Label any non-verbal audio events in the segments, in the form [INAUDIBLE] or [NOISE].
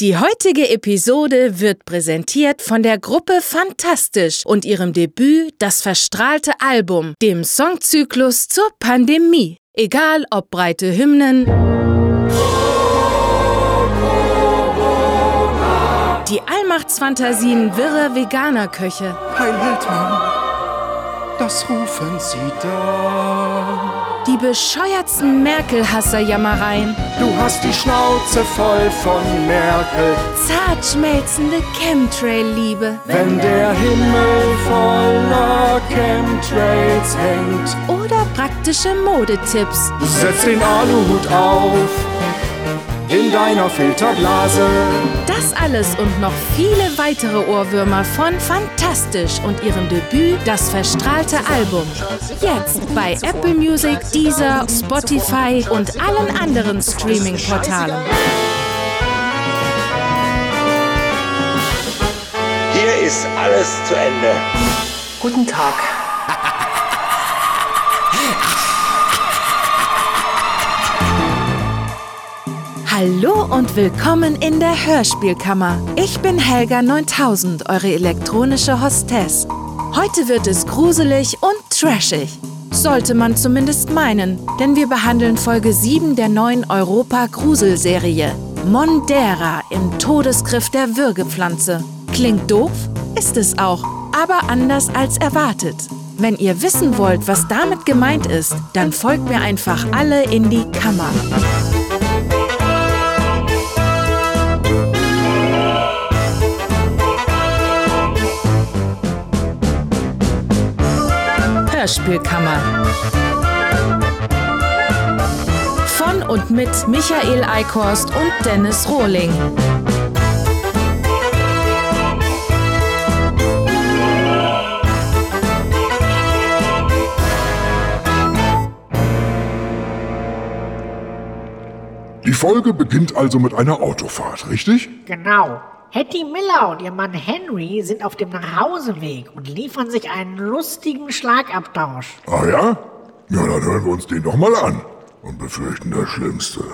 Die heutige Episode wird präsentiert von der Gruppe Fantastisch und ihrem Debüt Das verstrahlte Album, dem Songzyklus zur Pandemie. Egal ob breite Hymnen, die Allmachtsfantasien wirrer Veganerköche, Heil Weltmann, das rufen sie da. Die bescheuertsten Merkel-Hasser-Jammereien, Du hast die Schnauze voll von Merkel, zart schmelzende Chemtrail-Liebe wenn der Himmel voller Chemtrails hängt. oder praktische Modetipps. Setz den Aluhut auf in deiner Filterblase. Das alles und noch viele weitere Ohrwürmer von Fantastisch und ihrem Debüt Das verstrahlte Album. Jetzt bei Apple Music, Deezer, Spotify und allen anderen Streaming-Portalen. Hier ist alles zu Ende. Guten Tag. [LAUGHS] Hallo und willkommen in der Hörspielkammer. Ich bin Helga 9000, eure elektronische Hostess. Heute wird es gruselig und trashig. Sollte man zumindest meinen, denn wir behandeln Folge 7 der neuen Europa-Grusel-Serie. Mondera im Todesgriff der Würgepflanze. Klingt doof? Ist es auch, aber anders als erwartet. Wenn ihr wissen wollt, was damit gemeint ist, dann folgt mir einfach alle in die Kammer. Hörspielkammer. Von und mit Michael Eickhorst und Dennis Rohling. Die Folge beginnt also mit einer Autofahrt, richtig? Genau. Hattie Miller und ihr Mann Henry sind auf dem Nachhauseweg und liefern sich einen lustigen Schlagabtausch. Ah ja? Ja, dann hören wir uns den doch mal an und befürchten das Schlimmste.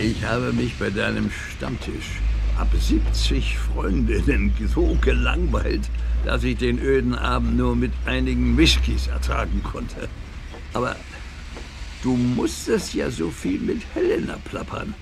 Ich habe mich bei deinem Stammtisch ab 70 Freundinnen so gelangweilt, dass ich den öden Abend nur mit einigen Whiskys ertragen konnte. Aber du musstest ja so viel mit Helena plappern,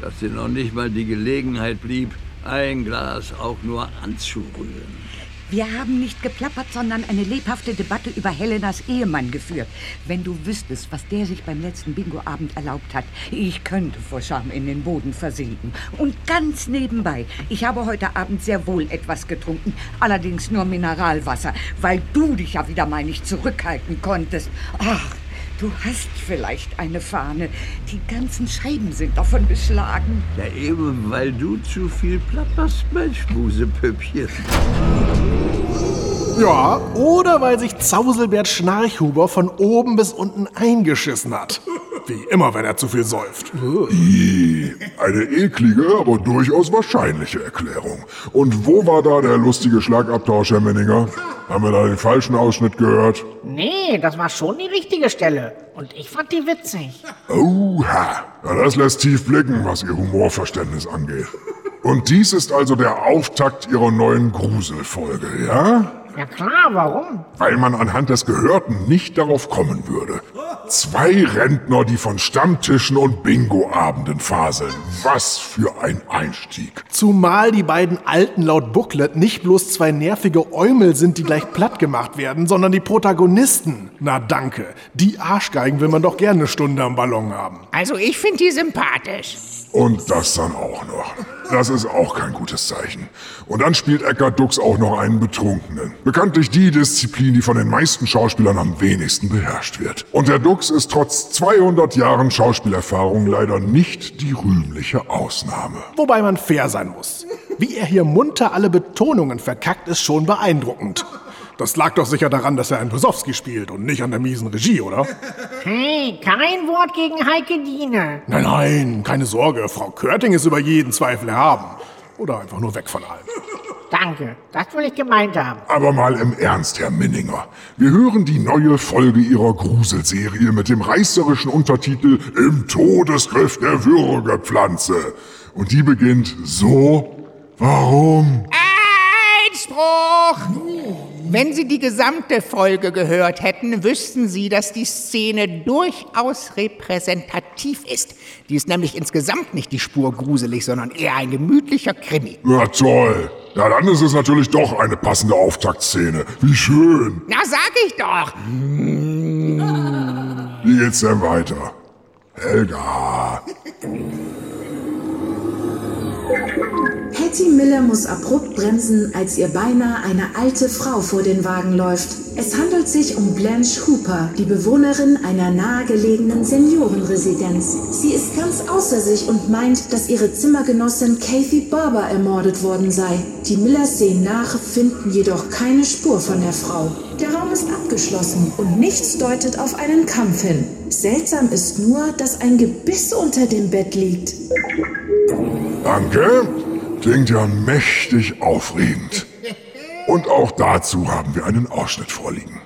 dass dir noch nicht mal die Gelegenheit blieb, ein Glas auch nur anzurühren. Wir haben nicht geplappert, sondern eine lebhafte Debatte über Helenas Ehemann geführt. Wenn du wüsstest, was der sich beim letzten Bingo-Abend erlaubt hat, ich könnte vor Scham in den Boden versinken. Und ganz nebenbei, ich habe heute Abend sehr wohl etwas getrunken, allerdings nur Mineralwasser, weil du dich ja wieder mal nicht zurückhalten konntest. Ach, du hast vielleicht eine Fahne. Die ganzen Scheiben sind davon beschlagen. Ja, eben weil du zu viel plapperst, mein Schmusepüppchen. Ja, oder weil sich Zauselbert Schnarchhuber von oben bis unten eingeschissen hat. Wie immer, wenn er zu viel säuft. Eine eklige, aber durchaus wahrscheinliche Erklärung. Und wo war da der lustige Schlagabtausch, Herr Menninger? Haben wir da den falschen Ausschnitt gehört? Nee, das war schon die richtige Stelle. Und ich fand die witzig. Oha, ja, das lässt tief blicken, was Ihr Humorverständnis angeht. Und dies ist also der Auftakt Ihrer neuen Gruselfolge, ja? Ja klar, warum? Weil man anhand des Gehörten nicht darauf kommen würde. Zwei Rentner, die von Stammtischen und Bingo-Abenden faseln. Was für ein Einstieg. Zumal die beiden Alten laut Booklet nicht bloß zwei nervige Eumel sind, die gleich platt gemacht werden, sondern die Protagonisten. Na danke, die Arschgeigen will man doch gerne eine Stunde am Ballon haben. Also ich finde die sympathisch. Und das dann auch noch. Das ist auch kein gutes Zeichen. Und dann spielt Eckart Dux auch noch einen Betrunkenen. Bekanntlich die Disziplin, die von den meisten Schauspielern am wenigsten beherrscht wird. Und der Dux ist trotz 200 Jahren Schauspielerfahrung leider nicht die rühmliche Ausnahme. Wobei man fair sein muss. Wie er hier munter alle Betonungen verkackt, ist schon beeindruckend. Das lag doch sicher daran, dass er einen Besowski spielt und nicht an der miesen Regie, oder? Hey, kein Wort gegen Heike Diene. Nein, nein, keine Sorge. Frau Körting ist über jeden Zweifel erhaben. Oder einfach nur weg von allem. Danke, das will ich gemeint haben. Aber mal im Ernst, Herr Minninger. Wir hören die neue Folge Ihrer Gruselserie mit dem reißerischen Untertitel Im Todesgriff der Würgepflanze. Und die beginnt so. Warum? Einspruch! Wenn Sie die gesamte Folge gehört hätten, wüssten Sie, dass die Szene durchaus repräsentativ ist. Die ist nämlich insgesamt nicht die Spur gruselig, sondern eher ein gemütlicher Krimi. Ja, toll. Ja, dann ist es natürlich doch eine passende Auftaktszene. Wie schön. Na, sag ich doch! Wie geht's denn weiter? Helga. [LAUGHS] Hattie Miller muss abrupt bremsen, als ihr beinahe eine alte Frau vor den Wagen läuft. Es handelt sich um Blanche Hooper, die Bewohnerin einer nahegelegenen Seniorenresidenz. Sie ist ganz außer sich und meint, dass ihre Zimmergenossin Kathy Barber ermordet worden sei. Die Millers sehen nach, finden jedoch keine Spur von der Frau. Der Raum ist abgeschlossen und nichts deutet auf einen Kampf hin. Seltsam ist nur, dass ein Gebiss unter dem Bett liegt. Danke. Klingt ja mächtig aufregend. Und auch dazu haben wir einen Ausschnitt vorliegen.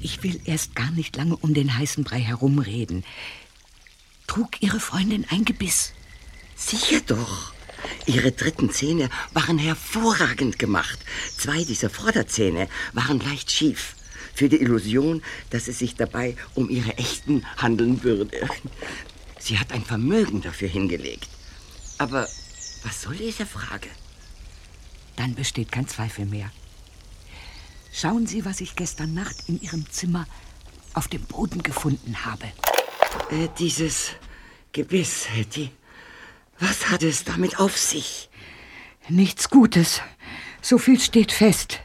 Ich will erst gar nicht lange um den heißen Brei herumreden. Trug Ihre Freundin ein Gebiss? Sicher doch. Ihre dritten Zähne waren hervorragend gemacht. Zwei dieser Vorderzähne waren leicht schief. Für die Illusion, dass es sich dabei um ihre echten handeln würde. Sie hat ein Vermögen dafür hingelegt. Aber was soll diese Frage? Dann besteht kein Zweifel mehr. Schauen Sie, was ich gestern Nacht in Ihrem Zimmer auf dem Boden gefunden habe. Äh, dieses Gebiss, Hetty. Was hat es damit auf sich? Nichts Gutes. So viel steht fest.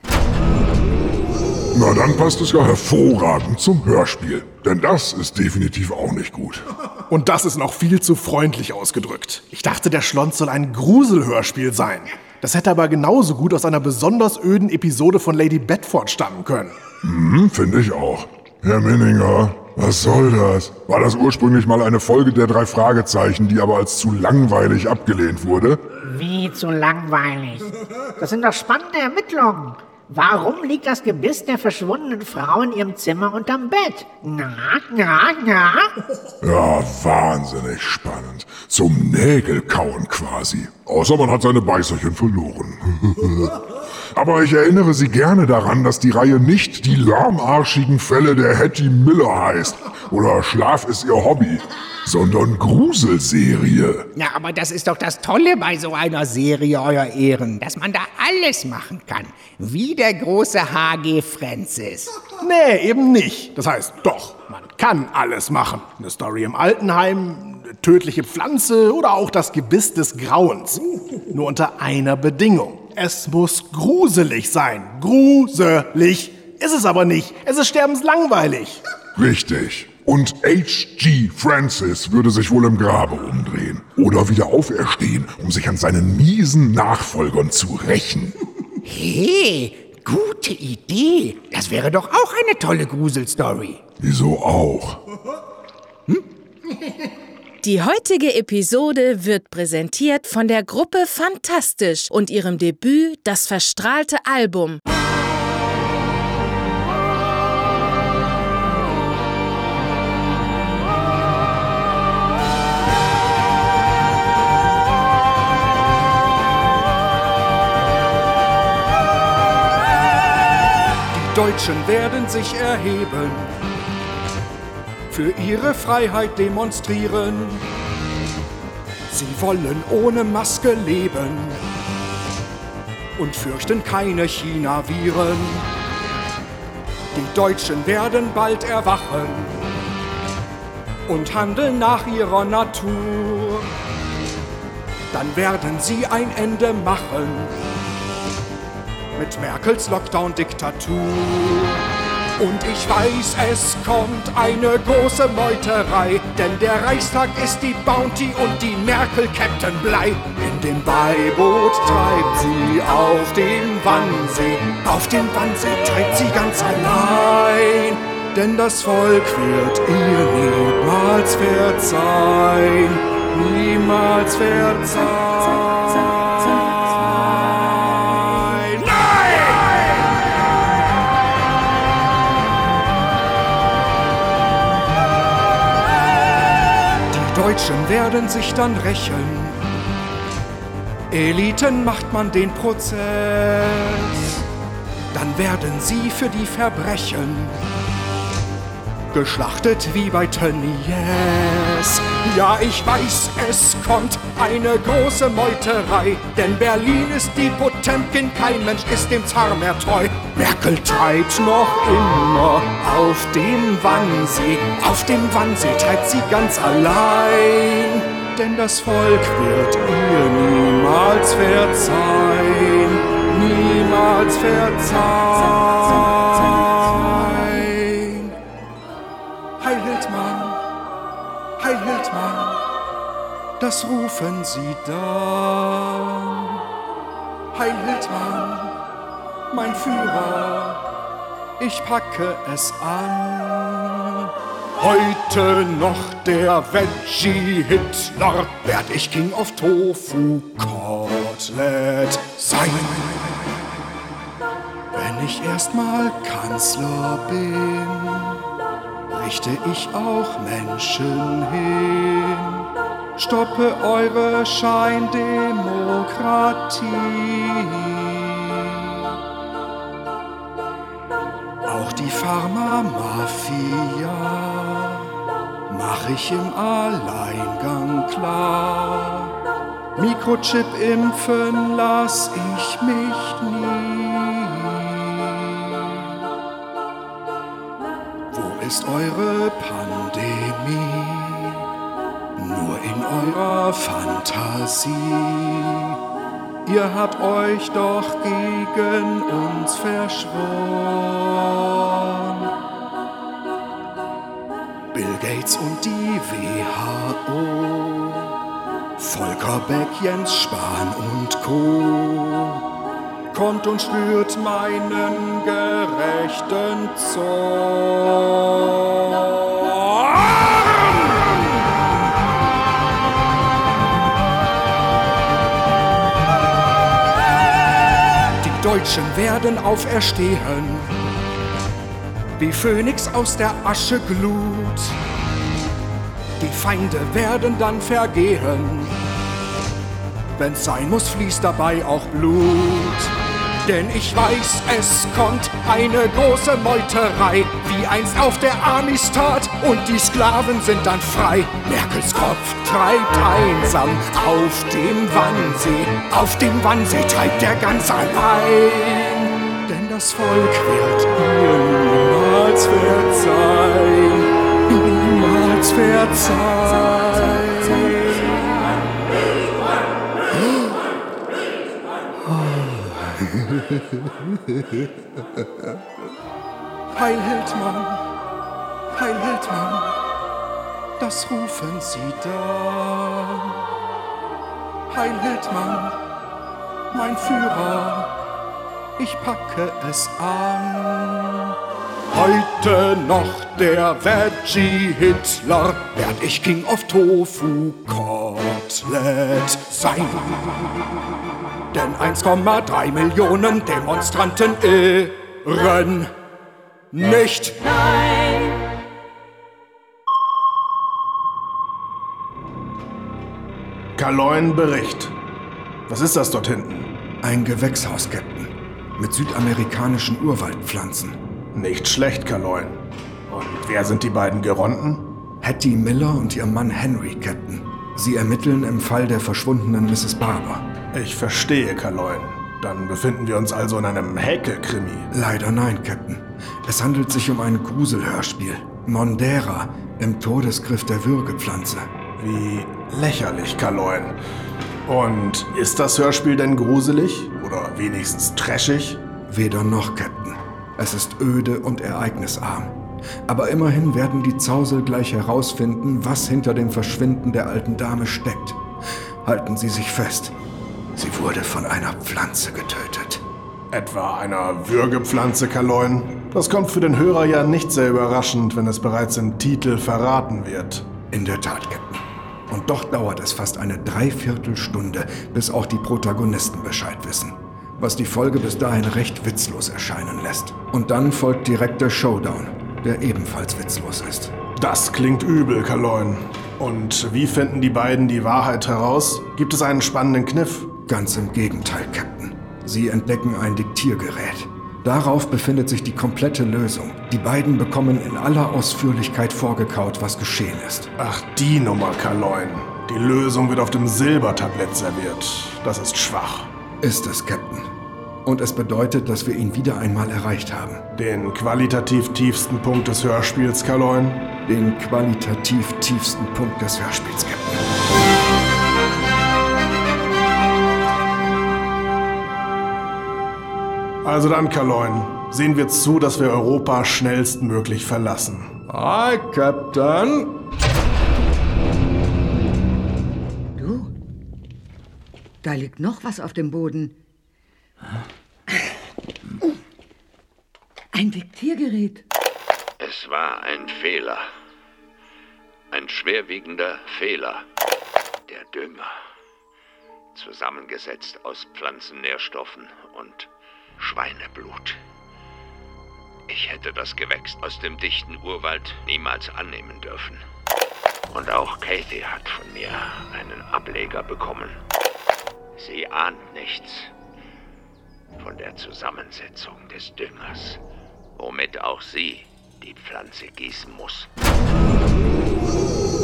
Na, dann passt es ja hervorragend zum Hörspiel. Denn das ist definitiv auch nicht gut. Und das ist noch viel zu freundlich ausgedrückt. Ich dachte, der Schlons soll ein Gruselhörspiel sein. Das hätte aber genauso gut aus einer besonders öden Episode von Lady Bedford stammen können. Hm, finde ich auch. Herr Minninger, was soll das? War das ursprünglich mal eine Folge der drei Fragezeichen, die aber als zu langweilig abgelehnt wurde? Wie zu langweilig. Das sind doch spannende Ermittlungen. Warum liegt das Gebiss der verschwundenen Frau in ihrem Zimmer unterm Bett? Na, na, na? Ja, wahnsinnig spannend. Zum Nägelkauen quasi. Außer man hat seine Beißerchen verloren. [LAUGHS] Aber ich erinnere Sie gerne daran, dass die Reihe nicht die lahmarschigen Fälle der Hattie Miller heißt. Oder Schlaf ist ihr Hobby. Sondern Gruselserie. Ja, aber das ist doch das Tolle bei so einer Serie, Euer Ehren, dass man da alles machen kann. Wie der große H.G. Francis. Nee, eben nicht. Das heißt, doch, man kann alles machen. Eine Story im Altenheim, eine tödliche Pflanze oder auch das Gebiss des Grauens. Nur unter einer Bedingung. Es muss gruselig sein. Gruselig. Ist es aber nicht. Es ist sterbenslangweilig. Richtig. Und H.G. Francis würde sich wohl im Grabe umdrehen. Oder wieder auferstehen, um sich an seinen miesen Nachfolgern zu rächen. Hey, gute Idee. Das wäre doch auch eine tolle Gruselstory. Wieso auch? [LAUGHS] Die heutige Episode wird präsentiert von der Gruppe Fantastisch und ihrem Debüt Das verstrahlte Album. Die Deutschen werden sich erheben, für ihre Freiheit demonstrieren. Sie wollen ohne Maske leben und fürchten keine China-Viren. Die Deutschen werden bald erwachen und handeln nach ihrer Natur. Dann werden sie ein Ende machen mit Merkels Lockdown-Diktatur. Und ich weiß, es kommt eine große Meuterei, denn der Reichstag ist die Bounty und die Merkel Captain Blei. In dem Beiboot treibt sie auf den Wannsee, auf den Wannsee treibt sie ganz allein. Denn das Volk wird ihr niemals verzeihen. niemals verzeihen. Deutschen werden sich dann rächen. Eliten macht man den Prozess. Dann werden sie für die Verbrechen geschlachtet wie bei Tönnies. Ja, ich weiß, es kommt eine große Meuterei, denn Berlin ist die Potemkin, kein Mensch ist dem Zar mehr treu. Merkel treibt noch immer auf dem Wannsee, auf dem Wannsee treibt sie ganz allein, denn das Volk wird ihr niemals verzeihen, niemals verzeihen. Heil Hildmann, Heil Hildmann, das rufen sie dann. Heil Hildmann, mein Führer, ich packe es an. Heute noch der Veggie Hitler, werd ich King of Tofu Kotelett sein. Wenn ich erstmal Kanzler bin, richte ich auch Menschen hin. Stoppe eure Scheindemokratie. Auch die Pharma-Mafia mach ich im Alleingang klar. Mikrochip impfen lass ich mich nie. Wo ist eure Pandemie? Eurer Fantasie. Ihr habt euch doch gegen uns verschworen. Bill Gates und die WHO, Volker Beck, Jens Spahn und Co. Kommt und spürt meinen gerechten Zorn. Deutschen werden auferstehen, wie Phönix aus der Asche Glut. Die Feinde werden dann vergehen, wenn's sein muss, fließt dabei auch Blut. Denn ich weiß, es kommt eine große Meuterei, wie einst auf der Amistad, und die Sklaven sind dann frei. Merkels Kopf treibt einsam auf dem Wannsee, auf dem Wannsee treibt er ganz allein. Denn das Volk wird ihr niemals verzeihen, niemals verzeihen. Heil Hildmann, Heil Hildmann, das rufen sie da. Heil Hildmann, mein Führer, ich packe es an. Heute noch der Veggie Hitler, werd ich King of Tofu Kotelett sein. Denn 1,3 Millionen Demonstranten irren nicht. Nein. Kaloin Bericht. Was ist das dort hinten? Ein Gewächshaus, Captain. Mit südamerikanischen Urwaldpflanzen. Nicht schlecht, Kaloin. Und wer sind die beiden Geronten? Hattie Miller und ihr Mann Henry, Captain. Sie ermitteln im Fall der verschwundenen Mrs. Barber. Ich verstehe, Kaloin. Dann befinden wir uns also in einem Häkelkrimi. Leider nein, Captain. Es handelt sich um ein Gruselhörspiel. Mondera im Todesgriff der Würgepflanze. Wie lächerlich, Kaloin. Und ist das Hörspiel denn gruselig? Oder wenigstens trashig? Weder noch, Captain. Es ist öde und ereignisarm. Aber immerhin werden die Zausel gleich herausfinden, was hinter dem Verschwinden der alten Dame steckt. Halten Sie sich fest. Sie wurde von einer Pflanze getötet. Etwa einer Würgepflanze, Kaloin? Das kommt für den Hörer ja nicht sehr überraschend, wenn es bereits im Titel verraten wird. In der Tat, Captain. Und doch dauert es fast eine Dreiviertelstunde, bis auch die Protagonisten Bescheid wissen. Was die Folge bis dahin recht witzlos erscheinen lässt. Und dann folgt direkt der Showdown, der ebenfalls witzlos ist. Das klingt übel, Kaloin. Und wie finden die beiden die Wahrheit heraus? Gibt es einen spannenden Kniff? Ganz im Gegenteil, Captain. Sie entdecken ein Diktiergerät. Darauf befindet sich die komplette Lösung. Die beiden bekommen in aller Ausführlichkeit vorgekaut, was geschehen ist. Ach, die Nummer, Kaloin. Die Lösung wird auf dem Silbertablett serviert. Das ist schwach. Ist es, Captain. Und es bedeutet, dass wir ihn wieder einmal erreicht haben. Den qualitativ tiefsten Punkt des Hörspiels, Kaloin? Den qualitativ tiefsten Punkt des Hörspiels, Captain. Also dann, Kaloin, sehen wir zu, dass wir Europa schnellstmöglich verlassen. Hi, Captain. Du? Da liegt noch was auf dem Boden. Ein Diktiergerät. Es war ein Fehler. Ein schwerwiegender Fehler. Der Dünger. Zusammengesetzt aus Pflanzennährstoffen und Schweineblut. Ich hätte das Gewächs aus dem dichten Urwald niemals annehmen dürfen. Und auch Kathy hat von mir einen Ableger bekommen. Sie ahnt nichts von der Zusammensetzung des Düngers, womit auch sie die Pflanze gießen muss.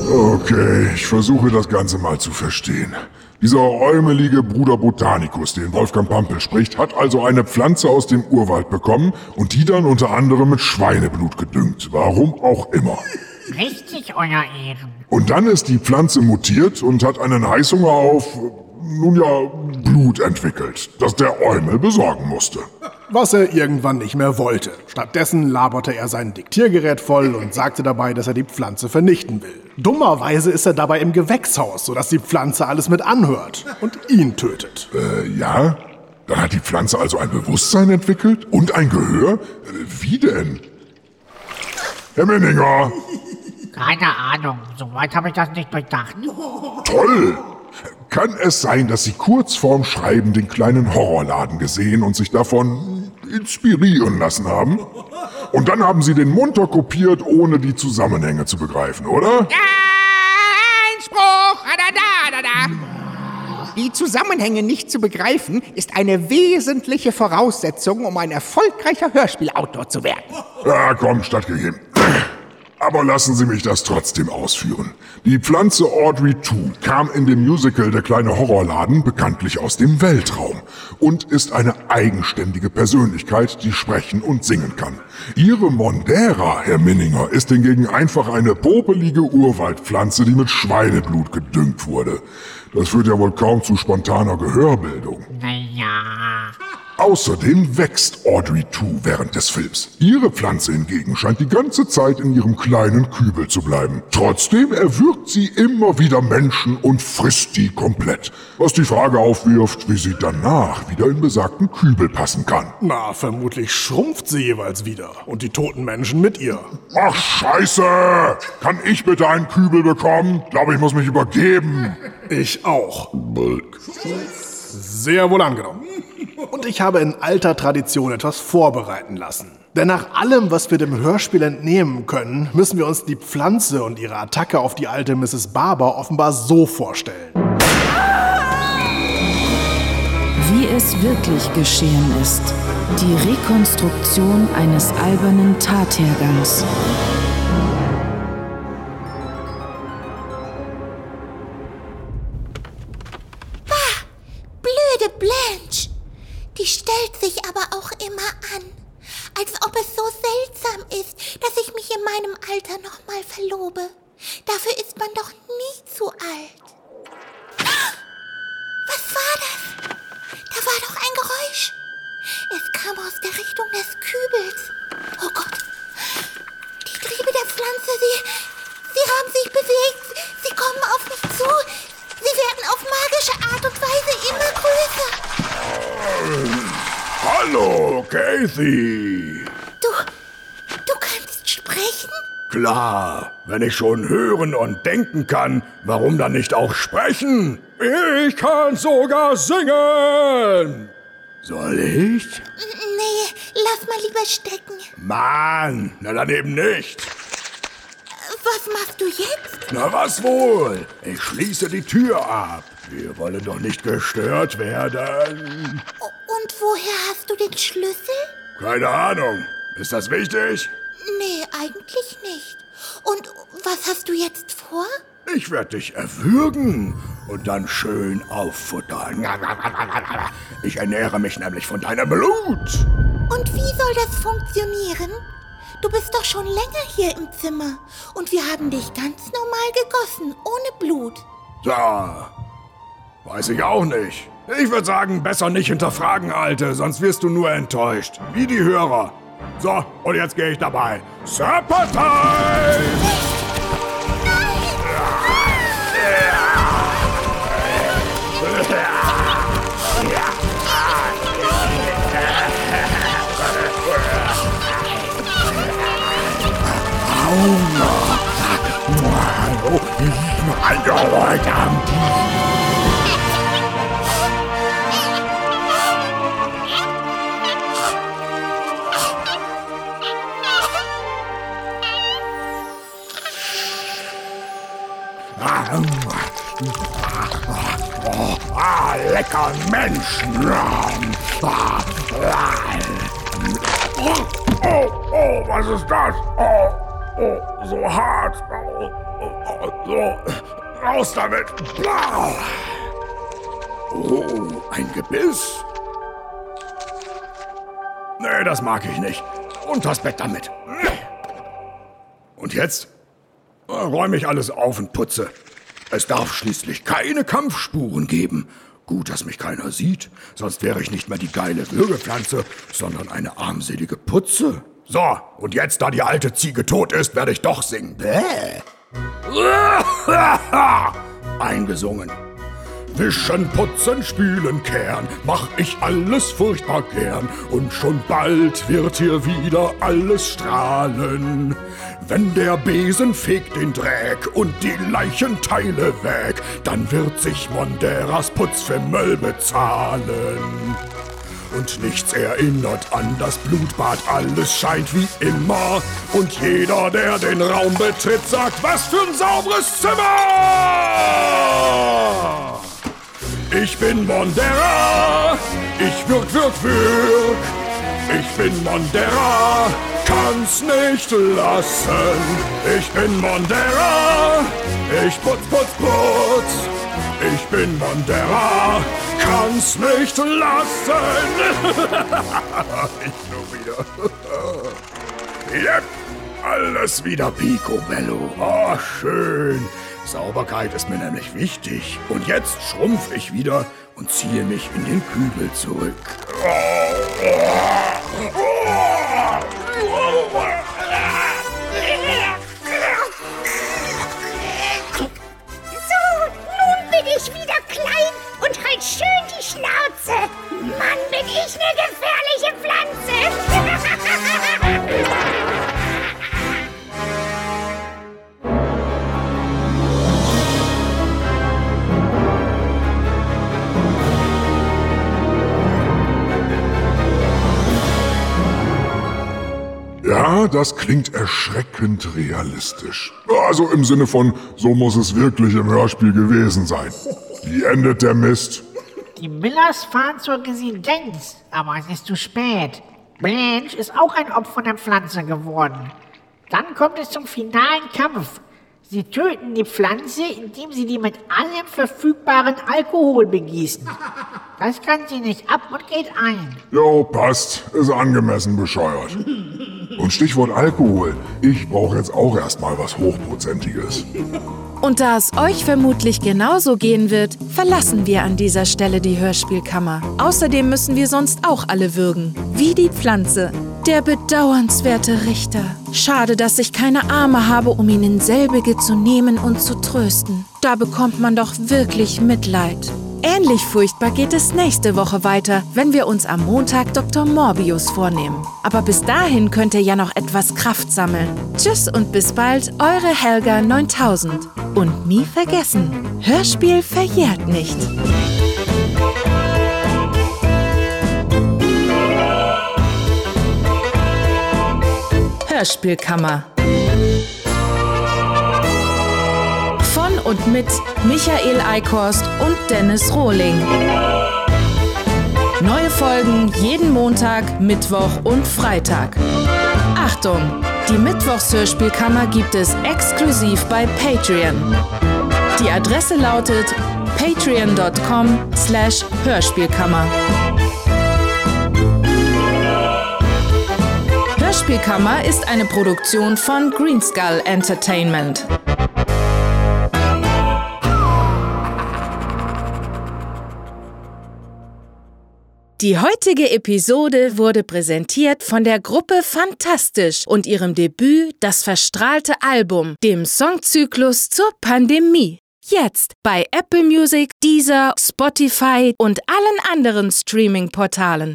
Okay, ich versuche das Ganze mal zu verstehen. Dieser räumelige Bruder Botanicus, den Wolfgang Pampel spricht, hat also eine Pflanze aus dem Urwald bekommen und die dann unter anderem mit Schweineblut gedüngt. Warum auch immer. Richtig, Euer Ehren. Und dann ist die Pflanze mutiert und hat einen Heißhunger auf, nun ja, Blut entwickelt, das der Eumel besorgen musste. Was er irgendwann nicht mehr wollte. Stattdessen laberte er sein Diktiergerät voll und sagte dabei, dass er die Pflanze vernichten will. Dummerweise ist er dabei im Gewächshaus, sodass die Pflanze alles mit anhört und ihn tötet. Äh, ja? Dann hat die Pflanze also ein Bewusstsein entwickelt und ein Gehör? Äh, Wie denn? Herr Menninger, Keine Ahnung, soweit habe ich das nicht durchdacht. toll! Kann es sein, dass Sie kurz vorm Schreiben den kleinen Horrorladen gesehen und sich davon inspirieren lassen haben? Und dann haben Sie den munter kopiert, ohne die Zusammenhänge zu begreifen, oder? Einspruch! Da, da, da, da. Die Zusammenhänge nicht zu begreifen, ist eine wesentliche Voraussetzung, um ein erfolgreicher Hörspielautor zu werden. Ja, komm, stattgegeben. Aber lassen Sie mich das trotzdem ausführen. Die Pflanze Audrey 2 kam in dem Musical Der kleine Horrorladen bekanntlich aus dem Weltraum und ist eine eigenständige Persönlichkeit, die sprechen und singen kann. Ihre Mondera, Herr Minninger, ist hingegen einfach eine popelige Urwaldpflanze, die mit Schweineblut gedüngt wurde. Das führt ja wohl kaum zu spontaner Gehörbildung. Naja. Außerdem wächst Audrey 2 während des Films. Ihre Pflanze hingegen scheint die ganze Zeit in ihrem kleinen Kübel zu bleiben. Trotzdem erwürgt sie immer wieder Menschen und frisst die komplett. Was die Frage aufwirft, wie sie danach wieder in besagten Kübel passen kann. Na, vermutlich schrumpft sie jeweils wieder und die toten Menschen mit ihr. Ach scheiße! Kann ich bitte einen Kübel bekommen? Glaube ich muss mich übergeben. Ich auch. Sehr wohl angenommen. Und ich habe in alter Tradition etwas vorbereiten lassen. Denn nach allem, was wir dem Hörspiel entnehmen können, müssen wir uns die Pflanze und ihre Attacke auf die alte Mrs. Barber offenbar so vorstellen. Wie es wirklich geschehen ist. Die Rekonstruktion eines albernen Tathergangs. Verlobe. Dafür ist man doch nie zu alt. Was war das? Da war doch ein Geräusch. Es kam aus der Richtung des Kübels. Oh Gott. Die Triebe der Pflanze, sie, sie haben sich bewegt. Sie kommen auf mich zu. Sie werden auf magische Art und Weise immer größer. Hallo, Kathy. Du, du kannst sprechen? Klar. Wenn ich schon hören und denken kann, warum dann nicht auch sprechen? Ich kann sogar singen. Soll ich? Nee, lass mal lieber stecken. Mann, na dann eben nicht. Was machst du jetzt? Na was wohl? Ich schließe die Tür ab. Wir wollen doch nicht gestört werden. Und woher hast du den Schlüssel? Keine Ahnung. Ist das wichtig? Nee, eigentlich nicht. Und was hast du jetzt vor? Ich werde dich erwürgen und dann schön auffuttern. [LAUGHS] Ich ernähre mich nämlich von deinem Blut. Und wie soll das funktionieren? Du bist doch schon länger hier im Zimmer und wir haben dich ganz normal gegossen, ohne Blut. Ja, weiß ich auch nicht. Ich würde sagen, besser nicht hinterfragen, Alte, sonst wirst du nur enttäuscht. Wie die Hörer. So, und jetzt gehe ich dabei. Serpentine! Ah, lecker Menschen. Oh, oh, was ist das? Oh, oh, so hart. Oh, oh, oh, so, raus damit. Oh, ein Gebiss. Nee, das mag ich nicht. Und das Bett damit. Und jetzt räume ich alles auf und putze. Es darf schließlich keine Kampfspuren geben. Gut, dass mich keiner sieht, sonst wäre ich nicht mehr die geile Würgepflanze, sondern eine armselige Putze. So, und jetzt, da die alte Ziege tot ist, werde ich doch singen. Bäh. [LAUGHS] Eingesungen. Wischen, putzen, spülen, kehren, mach ich alles furchtbar gern. Und schon bald wird hier wieder alles strahlen. Wenn der Besen fegt den Dreck und die Leichenteile weg, dann wird sich Monderas Putzfimmel bezahlen. Und nichts erinnert an das Blutbad, alles scheint wie immer. Und jeder, der den Raum betritt, sagt, was für ein sauberes Zimmer! Ich bin Mondera, ich wirk, wirk, wirk. Ich bin Mondera, kann's nicht lassen. Ich bin Mondera, ich putz, putz, putz. Ich bin Mondera, kann's nicht lassen. [LAUGHS] ich nur wieder. yep, alles wieder picobello. Oh, schön. Sauberkeit ist mir nämlich wichtig. Und jetzt schrumpf ich wieder und ziehe mich in den Kübel zurück. So, nun bin ich wieder klein und halt schön die Schnauze. Mann, bin ich eine gefährliche Pflanze. [LAUGHS] Das klingt erschreckend realistisch. Also im Sinne von, so muss es wirklich im Hörspiel gewesen sein. Wie endet der Mist? Die Millers fahren zur Residenz, aber es ist zu spät. Blanche ist auch ein Opfer der Pflanze geworden. Dann kommt es zum finalen Kampf. Sie töten die Pflanze, indem sie die mit allem verfügbaren Alkohol begießen. Das kann sie nicht ab und geht ein. Jo, passt. Ist angemessen bescheuert. Und Stichwort Alkohol. Ich brauche jetzt auch erstmal was Hochprozentiges. Und da es euch vermutlich genauso gehen wird, verlassen wir an dieser Stelle die Hörspielkammer. Außerdem müssen wir sonst auch alle würgen. Wie die Pflanze. Der bedauernswerte Richter. Schade, dass ich keine Arme habe, um ihn in selbige zu nehmen und zu trösten. Da bekommt man doch wirklich Mitleid. Ähnlich furchtbar geht es nächste Woche weiter, wenn wir uns am Montag Dr. Morbius vornehmen. Aber bis dahin könnt ihr ja noch etwas Kraft sammeln. Tschüss und bis bald, eure Helga 9000. Und nie vergessen, Hörspiel verjährt nicht. Hörspielkammer. Von und mit Michael Eickhorst und Dennis Rohling. Neue Folgen jeden Montag, Mittwoch und Freitag. Achtung! Die Mittwochshörspielkammer gibt es exklusiv bei Patreon. Die Adresse lautet patreon.com slash Hörspielkammer. Hörspielkammer ist eine Produktion von Greenskull Entertainment. Die heutige Episode wurde präsentiert von der Gruppe Fantastisch und ihrem Debüt Das verstrahlte Album, dem Songzyklus zur Pandemie. Jetzt bei Apple Music, Deezer, Spotify und allen anderen Streaming-Portalen.